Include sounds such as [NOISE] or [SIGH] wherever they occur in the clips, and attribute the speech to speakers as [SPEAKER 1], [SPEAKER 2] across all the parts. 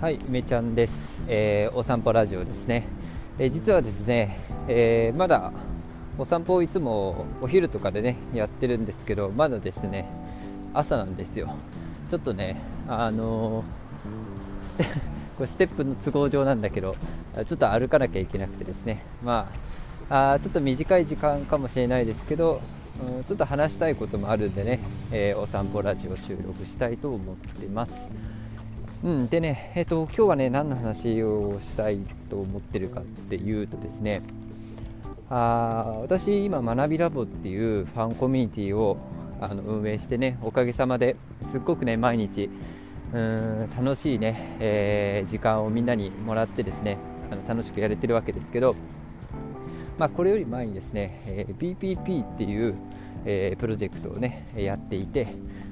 [SPEAKER 1] はい、めちゃんです、えー、お散歩ラジオですね、えー、実はですね、えー、まだお散歩をいつもお昼とかでねやってるんですけどまだですね朝なんですよ。ちょっとねあのステ [LAUGHS] これステップの都合上なんだけどちょっと歩かなきゃいけなくてですね。まああちょっと短い時間かもしれないですけどうんちょっと話したいこともあるんでね、えお散歩ラジオ収録したいと思ってます。うん、でね、えーと、今日はね何の話をしたいと思ってるかっていうとですねあ私今学びラボっていうファンコミュニティをあの運営してねおかげさまですっごくね毎日うん楽しいね、えー、時間をみんなにもらってですねあの楽しくやれてるわけですけど、まあ、これより前にですね、えー、BPP っていう、えー、プロジェクトをねやっていて、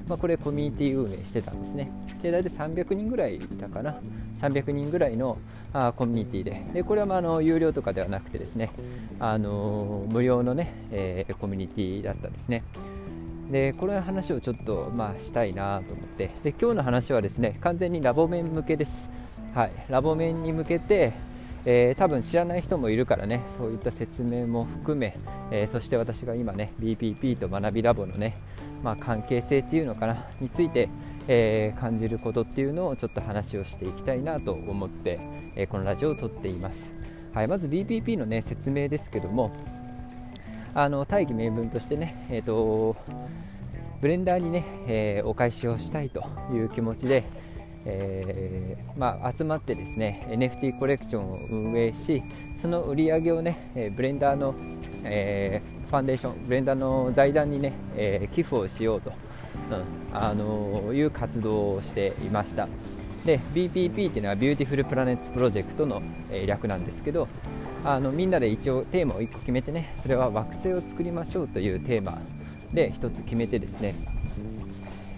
[SPEAKER 1] まあ、これコミュニティ運営してたんですね。で大体300人ぐらいいたかな。300人ぐらいのあコミュニティで。でこれはまあの有料とかではなくてですねあの無料のね、えー、コミュニティだったんですね。でこの話をちょっとまあしたいなと思って。で今日の話はですね完全にラボ面向けです。はい。ラボ面に向けてえー、多分知らない人もいるからねそういった説明も含め、えー、そして私が今ね BPP と学びラボのね、まあ、関係性っていうのかなについて、えー、感じることっていうのをちょっと話をしていきたいなと思って、えこのラジオを撮っています、はい、まず BPP の、ね、説明ですけどもあの大義名分としてね、えーと、ブレンダーにね、えお返しをしたいという気持ちで、えー、まあ、集まってですね NFT コレクションを運営しその売り上げをね、えブレンダーの、えー、ファンデーションブレンダーの財団にね、え寄付をしようとうん、あのいう活動をしていました。で BPP っていうのはビューティフルプラネッツプロジェクトの、えー、略なんですけどあのみんなで一応テーマを1個決めてねそれは惑星を作りましょうというテーマで1つ決めてですね、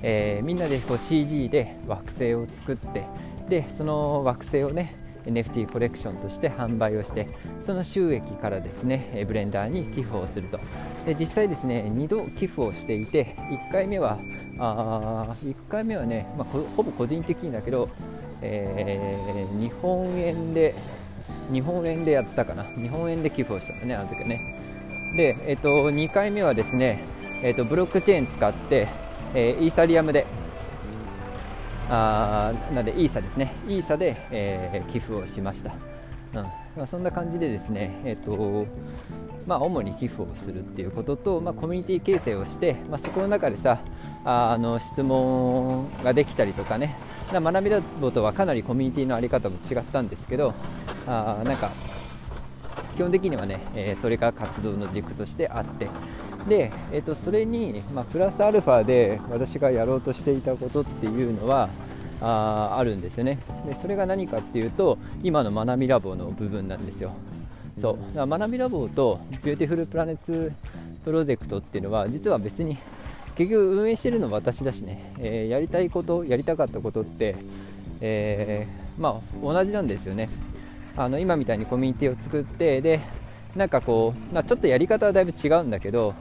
[SPEAKER 1] えー、みんなでこう CG で惑星を作ってでその惑星をね NFT コレクションとして販売をしてその収益からですねブレンダーに寄付をすると。で実際ですね2度寄付をしていて1回目はあ1回目はね、まあ、ほぼ個人的にだけど、えー、日本円で日本円でやったかな。日本円で寄付をしたのねあの時はね。で、えーと、2回目はですね、えーとブロックチェーン使って、えー、イーサリアムで。あなのでイーサですね。イーサで、えー、寄付をしました、うん。まあ、そんな感じでですねえっ、ー、とまあ、主に寄付をするっていうことと、まあ、コミュニティ形成をして、まあ、そこの中でさあの質問ができたりとかね。学びラボとはかなりコミュニティの在り方も違ったんですけどあなんか基本的にはね、えー、それが活動の軸としてあってで、えー、とそれに、まあ、プラスアルファで私がやろうとしていたことっていうのはああるんですよね。でそれが何かっていうと今の学びラボの部分なんですよ。そう。だ学びラボとビューティフルプラネッツプロジェクトっていうのは実は別に結局運営してるのは私だしね、えー、やりたいことやりたかったことって、えー、まあ、同じなんですよね。あの今みたいにコミュニティを作ってでなんかこう、まあ、ちょっとやり方はだいぶ違うんだけど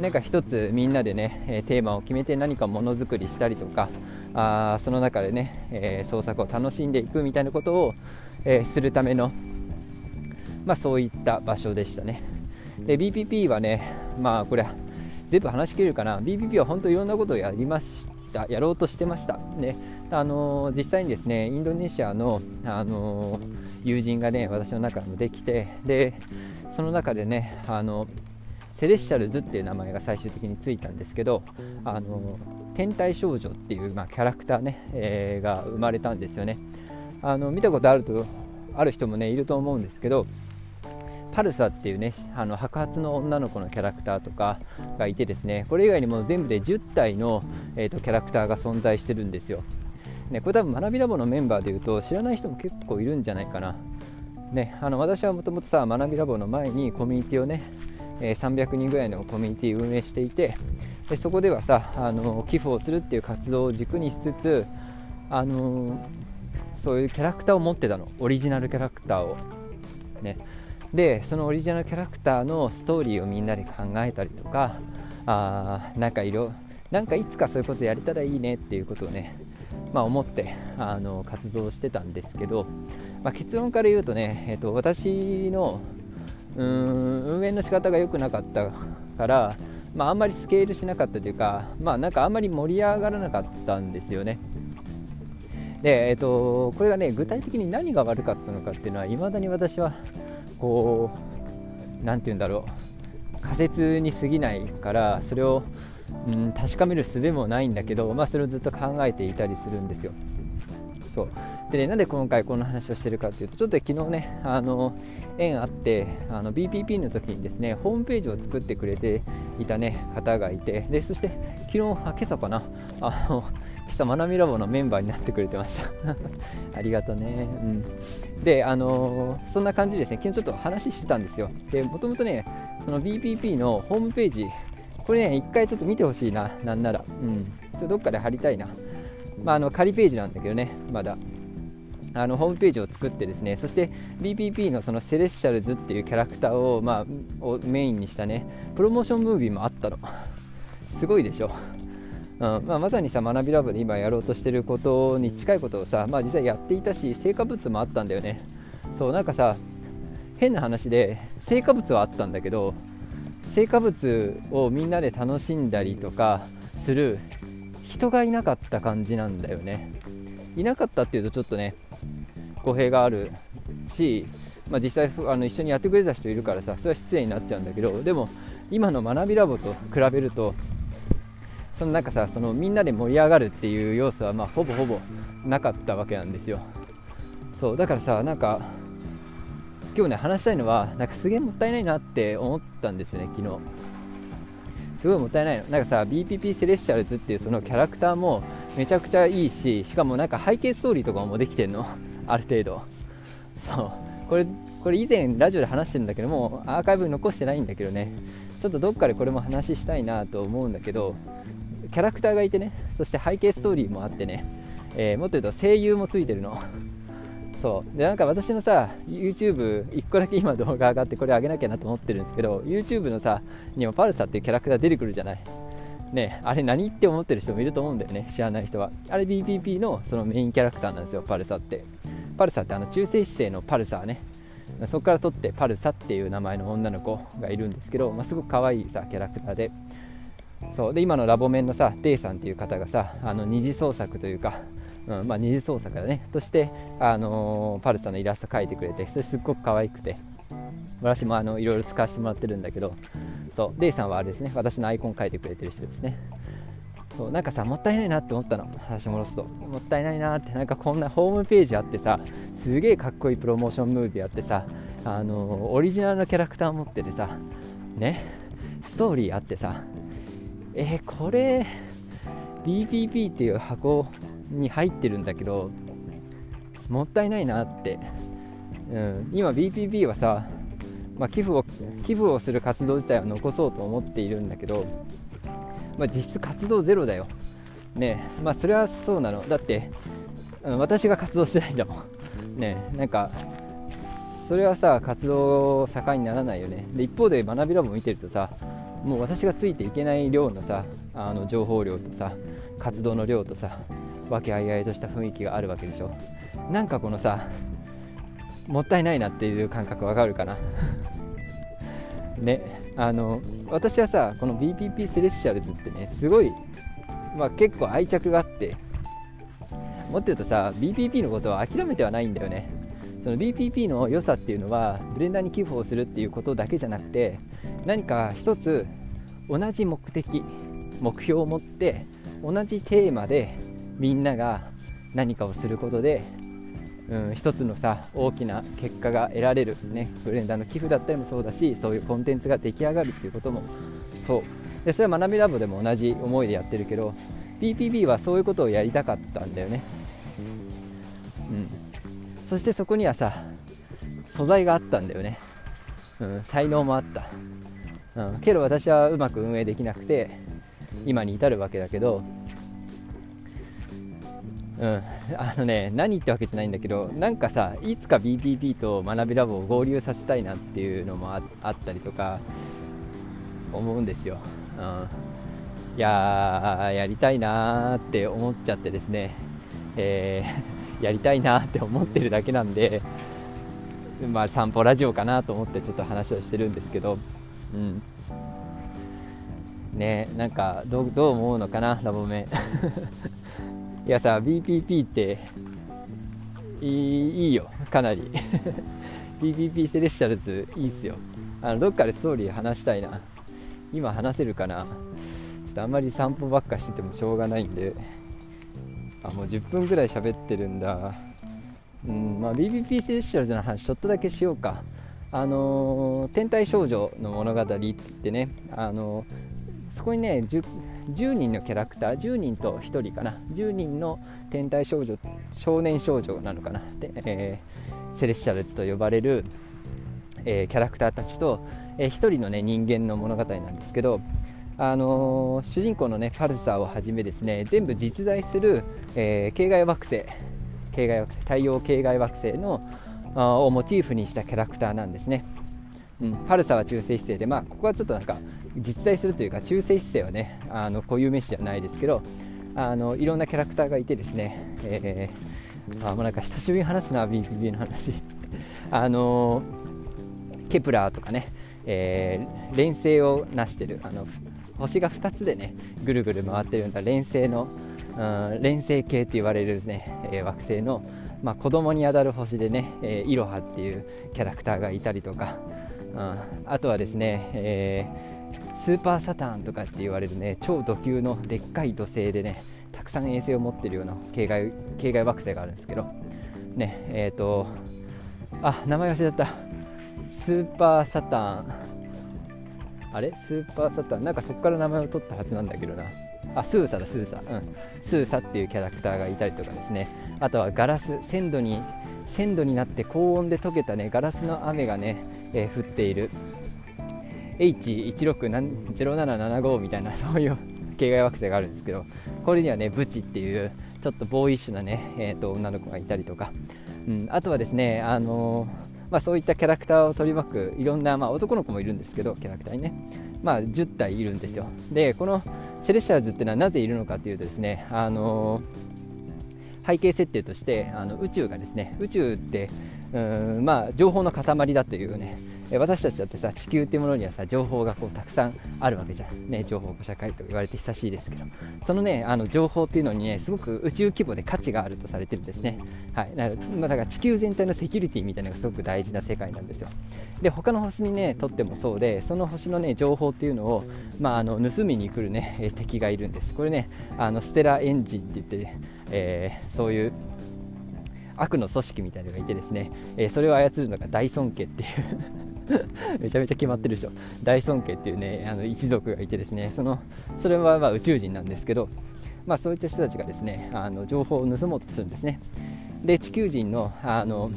[SPEAKER 1] なんか一つみんなでね、テーマを決めて何かものづくりしたりとかあその中でね、えー、創作を楽しんでいくみたいなことを、えー、するための、まあ、そういった場所でしたね。で BPP はねまあこれ全部話しきれるかな。BPP は本当いろんなことをやりました。やろうとしてました。ね。あのー、実際にですねインドネシアの、あの友人がね私の中にもできてでその中でねあのセレッシャルズっていう名前が最終的についたんですけどあの天体少女っていう、まあ、キャラクターね、えー、が生まれたんですよね。あの見たことあるとある人もねいると思うんですけどパルサっていうねあの白髪の女の子のキャラクターとかがいてですねこれ以外にも全部で10体の、えーと、キャラクターが存在してるんですよ、ね、これ多分学びラボのメンバーでいうと知らない人も結構いるんじゃないかな。ね、あの私はもともとさ学びラボの前にコミュニティをね、え、300人ぐらいのコミュニティ運営していてでそこではさあの寄付をするっていう活動を軸にしつつあのそういうキャラクターを持ってたの。オリジナルキャラクターを。ね。でそのオリジナルキャラクターのストーリーをみんなで考えたりとかあなんか色なんかいつかそういうことやれたらいいねっていうことをね、まあ、思ってあの活動してたんですけど、まあ、結論から言うとね、えーと、私のうーん運営の仕方が良くなかったから、まあ、あんまりスケールしなかったというか、まあ、なんかあんまり盛り上がらなかったんですよね。で、えーと、これがね具体的に何が悪かったのかっていうのはいまだに私はこう何て言うんだろう仮説に過ぎないからそれを、うん、確かめる術もないんだけど、まあ、それをずっと考えていたりするんですよ。そうでね、なんで今回この話をしてるかっていうとちょっと昨日ねあの縁あってあの BPP の時にですねホームページを作ってくれていた、ね、方がいてでそして昨日あ今朝かなあの今朝まなみラボのメンバーになってくれてました。[LAUGHS] ありがとね、うん、であの、そんな感じですね昨日ちょっと話してたんですよ。でもともとねその BPP のホームページこれね一回ちょっと見てほしいななんなら。うん。ちょっとどっかで貼りたいな。まああの仮ページなんだけどねまだ。あのホームページを作ってですねそして BPP のそのセレッシャルズっていうキャラクターを,、まあ、をメインにしたねプロモーションムービーもあったの。[LAUGHS] すごいでしょ。うんまあ、まさにさ学びラボで今やろうとしてることに近いことをさ、まあ、実際やっていたし成果物もあったんだよね。そうなんかさ変な話で成果物はあったんだけど成果物をみんなで楽しんだりとかする人がいなかった感じなんだよね。いなかったっていうとちょっとね語弊があるし、まあ、実際あの一緒にやってくれた人いるからさそれは失礼になっちゃうんだけどでも今の学びラボと比べるとそのなんかさそのみんなで盛り上がるっていう要素はまあほぼほぼなかったわけなんですよ。そうだからさなんか今日ね話したいのはなんかすげえもったいないなって思ったんですよね昨日。すごいもったいないの。なんかさ BPP セレッシャルズっていうそのキャラクターもめちゃくちゃいいししかもなんか背景ストーリーとかもできてんの。ある程度。そう。これこれ以前ラジオで話してるんだけどもアーカイブ残してないんだけどね。ちょっとどっかでこれも話したいなと思うんだけどキャラクターがいてね。そして背景ストーリーもあってね、えー、もっと言うと声優もついてるの。そう。でなんか私のさ YouTube1 個だけ今動画上がってこれ上げなきゃなと思ってるんですけど YouTube のさにもパルサっていうキャラクター出てくるじゃない。ね。あれ何って思ってる人もいると思うんだよね。知らない人は。あれ BPP のそのメインキャラクターなんですよパルサって。パルサってあの中性子星のパルサーね。そこから取ってパルサっていう名前の女の子がいるんですけど、まあ、すごく可愛いさキャラクターで。そう。で今のラボメンのさデイさんっていう方がさあの二次創作というか、うんまあ、二次創作だね。として、あのー、パルサのイラスト描いてくれてそれすっごく可愛くて。私もあのいろいろ使わせてもらってるんだけど。そう。デイさんはあれですね。私のアイコン描いてくれてる人ですね。そうなんかさもったいないなって思ったの。話戻すと。もったいないなって。なんかこんなホームページあってさすげえかっこいいプロモーションムービーあってさあのオリジナルのキャラクター持っててさねストーリーあってさえー、これ BPP っていう箱に入ってるんだけどもったいないなって、うん、今 BPP はさ、まあ、寄付を寄付をする活動自体は残そうと思っているんだけど、まあ、実質活動ゼロだよ。ねまあそれはそうなの。だって、うん、私が活動してないんだもん。ねなんかそれはさ活動盛んにならないよね。で一方で学びラボ見てるとさもう私がついていけない量のさあの情報量とさ活動の量とさ和気あいあいとした雰囲気があるわけでしょ。なんかこのさもったいないなっていう感覚わかるかな。[LAUGHS] ね。あの私はさこの BPP セレッシャルズってねすごい、まあ、結構愛着があって。もっと言うとさ BPP のことは諦めてはないんだよね。その BPP の良さっていうのはブレンダーに寄付をするっていうことだけじゃなくて何か一つ同じ目的目標を持って同じテーマでみんなが何かをすることで、うん、一つのさ大きな結果が得られる、ね、ブレンダーの寄付だったりもそうだしそういうコンテンツが出来上がるっていうこともそう。でそれは学びラボでも同じ思いでやってるけど BPB はそういうことをやりたかったんだよね、うん。そしてそこにはさ素材があったんだよね、うん、才能もあった、うん、けど私はうまく運営できなくて今に至るわけだけどうん、あのね何ってわけじゃないんだけどなんかさいつか BPP と学びラボを合流させたいなっていうのもあったりとか思うんですよ、うん、いややりたいなーって思っちゃってですね、えー、やりたいなって思ってるだけなんで、まあ、散歩ラジオかなと思ってちょっと話をしてるんですけど、うん。ね、なんかどう思うのかなラボメいやさ BPP っていいよかなり。[LAUGHS] BPP セレッシャルズいいっすよ。あのどっかでストーリー話したいな。今話せるかな。ちょっとあんまり散歩ばっかしててもしょうがないんで。あもう10分ぐらい喋ってるんだ。うんまあ BPP セレッシャルズの話ちょっとだけしようか。あのー、天体少女の物語って言ってね、あのー、そこにね 10, 人のキャラクター10人と1人かな10人の天体少女少年少女なのかなで、えー、セレッシャルズと呼ばれる、えー、キャラクターたちと、えー、1人の、ね、人間の物語なんですけど、あのー、主人公の、ね、パルサーをはじめですね全部実在する、えー、系外惑星系外惑星太陽系外惑星のをモチーフにしたキャラクターなんですね。うん、パルサは中性子星で、まあ、ここはちょっとなんか実在するというか中性子星はねあの固有名詞じゃないですけどあのいろんなキャラクターがいてですね、えー、あもうなんか久しぶりに話すな BPP の話。[LAUGHS] あのケプラーとかね、えー、連星を成してるあの星が2つでねぐるぐる回ってるような連星の、うん、連星系って言われるですね、えー、惑星の、まあ、子供にあたる星でね、えー、イロハっていうキャラクターがいたりとか、うん、あとはですね、えースーパーサターンとかって言われるね超土球のでっかい土星でねたくさん衛星を持ってるような系外系外惑星があるんですけどねえっ、ー、とあ名前忘れちゃった。スーパーサターン。あれ？スーパーサターン？なんかそこから名前を取ったはずなんだけどな。あスーサだスーサ。うん。スーサっていうキャラクターがいたりとかですね。あとはガラス1000度に1000度になって高温で溶けたねガラスの雨がね、えー、降っている。H160775 みたいなそういう系外惑星があるんですけどこれにはねブチっていうちょっとボーイッシュなね、[LAUGHS] えー、と女の子がいたりとか、うん、あとはですね、あのー、まあ、そういったキャラクターを取り巻くいろんな、まあ、男の子もいるんですけどキャラクターにね、まあ、10体いるんですよ。でこのセレシャーズっていうのはなぜいるのかというとですね、あのー、背景設定としてあの宇宙がですね宇宙ってうんまあ情報の塊だというね私たちだってさ地球っていうものにはさ情報がこうたくさんあるわけじゃん、ね、情報化社会と言われて久しいですけど。そのねあの情報っていうのにねすごく宇宙規模で価値があるとされてるんですね、はい。だかまあ、だから地球全体のセキュリティみたいなのがすごく大事な世界なんですよ。で他の星にねとってもそうでその星のね情報っていうのを、まあ、あの盗みに来るね敵がいるんです。これねあのステラエンジンって言って、ね、えー、そういう悪の組織みたいなのがいてですね、えー、それを操るのが大尊家っていう [LAUGHS] めちゃめちゃ決まってるでしょ大尊家っていうねあの一族がいてですね。そのそれはま宇宙人なんですけど、まあ、そういった人たちがですねあの情報を盗もうとするんですね。で地球人のあの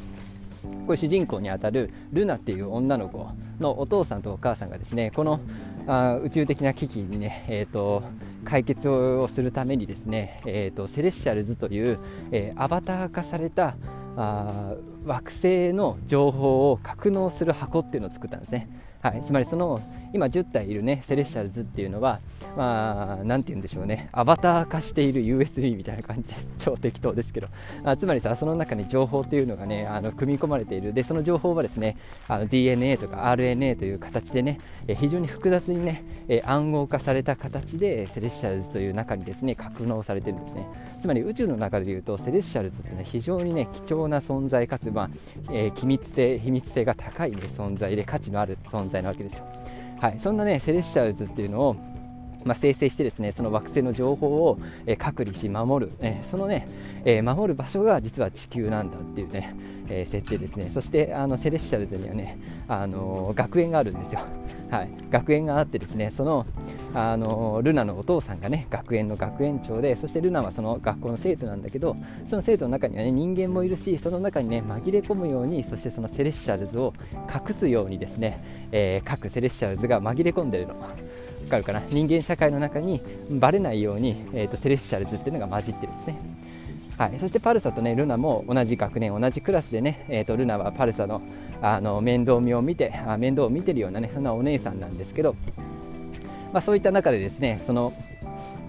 [SPEAKER 1] これ主人公にあたるルナっていう女の子のお父さんとお母さんがですねこのあ宇宙的な危機にね、えーと、解決をするためにですね、えーと、セレッシャルズという、えー、アバター化されたあ惑星の情報を格納する箱っていうのを作ったんですね。はい、つまりその今10体いるねセレッシャルズっていうのはまあ何て言うんでしょうねアバター化している USB みたいな感じで [LAUGHS] 超適当ですけど。あつまりさその中に情報っていうのがねあの組み込まれている。でその情報はですねあの DNA とか RNA という形でね非常に複雑にね暗号化された形でセレッシャルズという中にですね格納されてるんですね。つまり宇宙の中でいうとセレッシャルズってね非常にね貴重な存在かつまあ、えー、機密性秘密性が高い、ね、存在で価値のある存在なわけですよ。はい、そんなねセレッシャルズっていうのをまあ、生成してですねその惑星の情報を、えー、隔離し守る、えー、そのね、えー、守る場所が実は地球なんだっていうね、え設定ですね。そしてあのセレッシャルズにはね、あの学園があるんですよ。はい、学園があってですねそのあのルナのお父さんがね学園の学園長でそしてルナはその学校の生徒なんだけどその生徒の中にはね人間もいるしその中にね紛れ込むようにそしてそのセレッシャルズを隠すようにですね、えー、各セレッシャルズが紛れ込んでるの。わかるかな？人間社会の中にバレないように、えーと、セレッシャルズっていうのが混じってるんですね。はい、そしてパルサとねルナも同じ学年同じクラスでね、えーとルナはパルサのあの面倒見を見てあ面倒を見てるようなねそんなお姉さんなんですけど、まあ、そういった中でですねその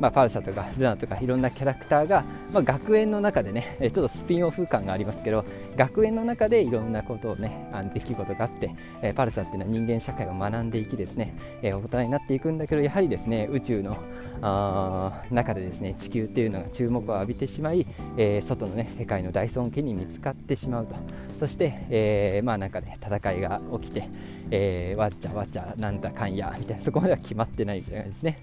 [SPEAKER 1] まあ、パルサとかルナとかいろんなキャラクターが、まあ、学園の中でねちょっとスピンオフ感がありますけど学園の中でいろんなことをねあの出来事があって、えパルサっていうのは人間社会を学んでいきですね、え大人になっていくんだけどやはりですね宇宙のあ中でですね地球っていうのが注目を浴びてしまい、えー、外の、ね、世界の大尊敬に見つかってしまうと。そして、えー、まあなんかね戦いが起きて、えー、わっちゃわっちゃなんだかんやみたいなそこまでは決まってないみたいなですね、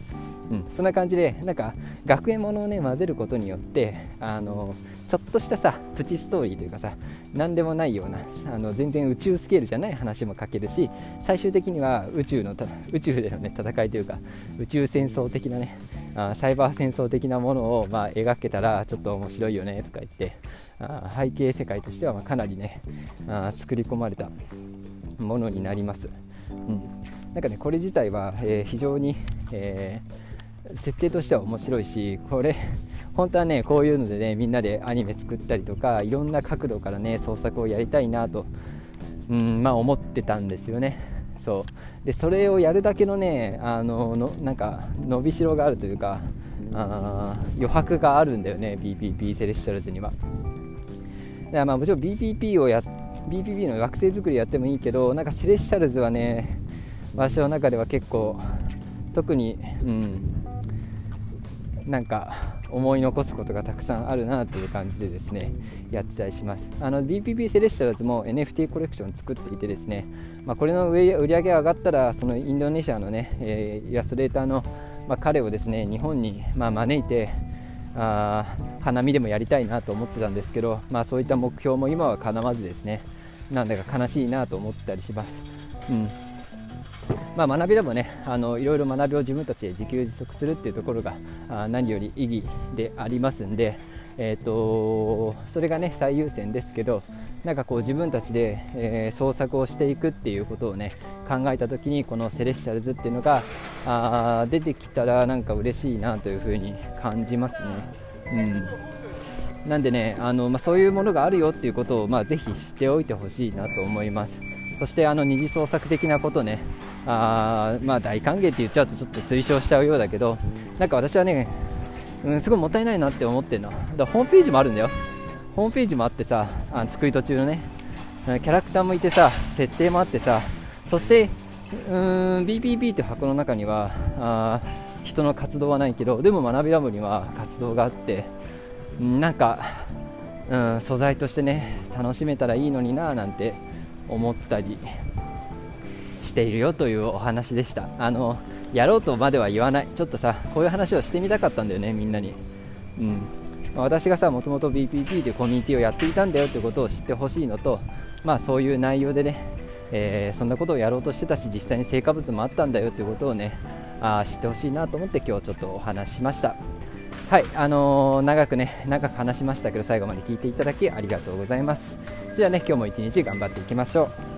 [SPEAKER 1] うん、そんな感じでなんか学園ものをね混ぜることによってあのちょっとしたさプチストーリーというかさ何でもないようなあの全然宇宙スケールじゃない話も書けるし最終的には宇宙の宇宙での、ね、戦いというか宇宙戦争的なねあサイバー戦争的なものを、まあ、描けたらちょっと面白いよねとか言ってあ背景世界としてはまかなりねあ作り込まれたものになります。うん、なんかねこれ自体は、えー、非常に、えー、設定としては面白いしこれ [LAUGHS] 本当はねこういうのでねみんなでアニメ作ったりとかいろんな角度からね創作をやりたいなと、うんまあ、思ってたんですよね。そうでそれをやるだけのねあののなんか伸びしろがあるというかあ余白があるんだよね BPP セレッシャルズには。まあもちろん BPP をや BPP の惑星作りやってもいいけどなんかセレッシャルズはね私の中では結構特にうんなんか思い残すことがたくさんあるなという感じでですねやってたりします。あの BPP セレッシャルズも NFT コレクション作っていてですね、まあ、これの売り上げが上がったらそのインドネシアのね、えー、イラストレーターの、まあ、彼をですね日本にまあ招いてあ花見でもやりたいなと思ってたんですけど、まあ、そういった目標も今は叶わずですねなんだか悲しいなと思ったりします。うんまあ、学びでもねあのいろいろ学びを自分たちで自給自足するっていうところがあ何より意義でありますんで、えーと、それがね最優先ですけどなんかこう自分たちで、えー、創作をしていくっていうことをね考えた時にこのセレッシャルズっていうのがあ出てきたらなんか嬉しいなというふうに感じますね。うんなんでねあの、まあ、そういうものがあるよっていうことを、まあ、ぜひ知っておいてほしいなと思います。そしてあの二次創作的なことね、あまあ大歓迎って言っちゃうとちょっと推奨しちゃうようだけど、なんか私はね、うん、すごいもったいないなって思ってるの。だホームページもあるんだよ。ホームページもあってさ、あ作り途中のね、キャラクターもいてさ、設定もあってさ、そしてうーん BPP って箱の中にはあ人の活動はないけど、でも学びラボには活動があって、なんか、うん、素材としてね、楽しめたらいいのにななんて思ったりしているよというお話でした。あのやろうとまでは言わない。ちょっとさこういう話をしてみたかったんだよねみんなに。うん。私がさもともと BPP というコミュニティをやっていたんだよということを知ってほしいのとまあそういう内容でね、えー、そんなことをやろうとしてたし実際に成果物もあったんだよということをねあ知ってほしいなと思って今日ちょっとお話しました。はいあのー、長くね長く話しましたけど最後まで聞いていただきありがとうございます。じゃあね今日も一日頑張っていきましょう。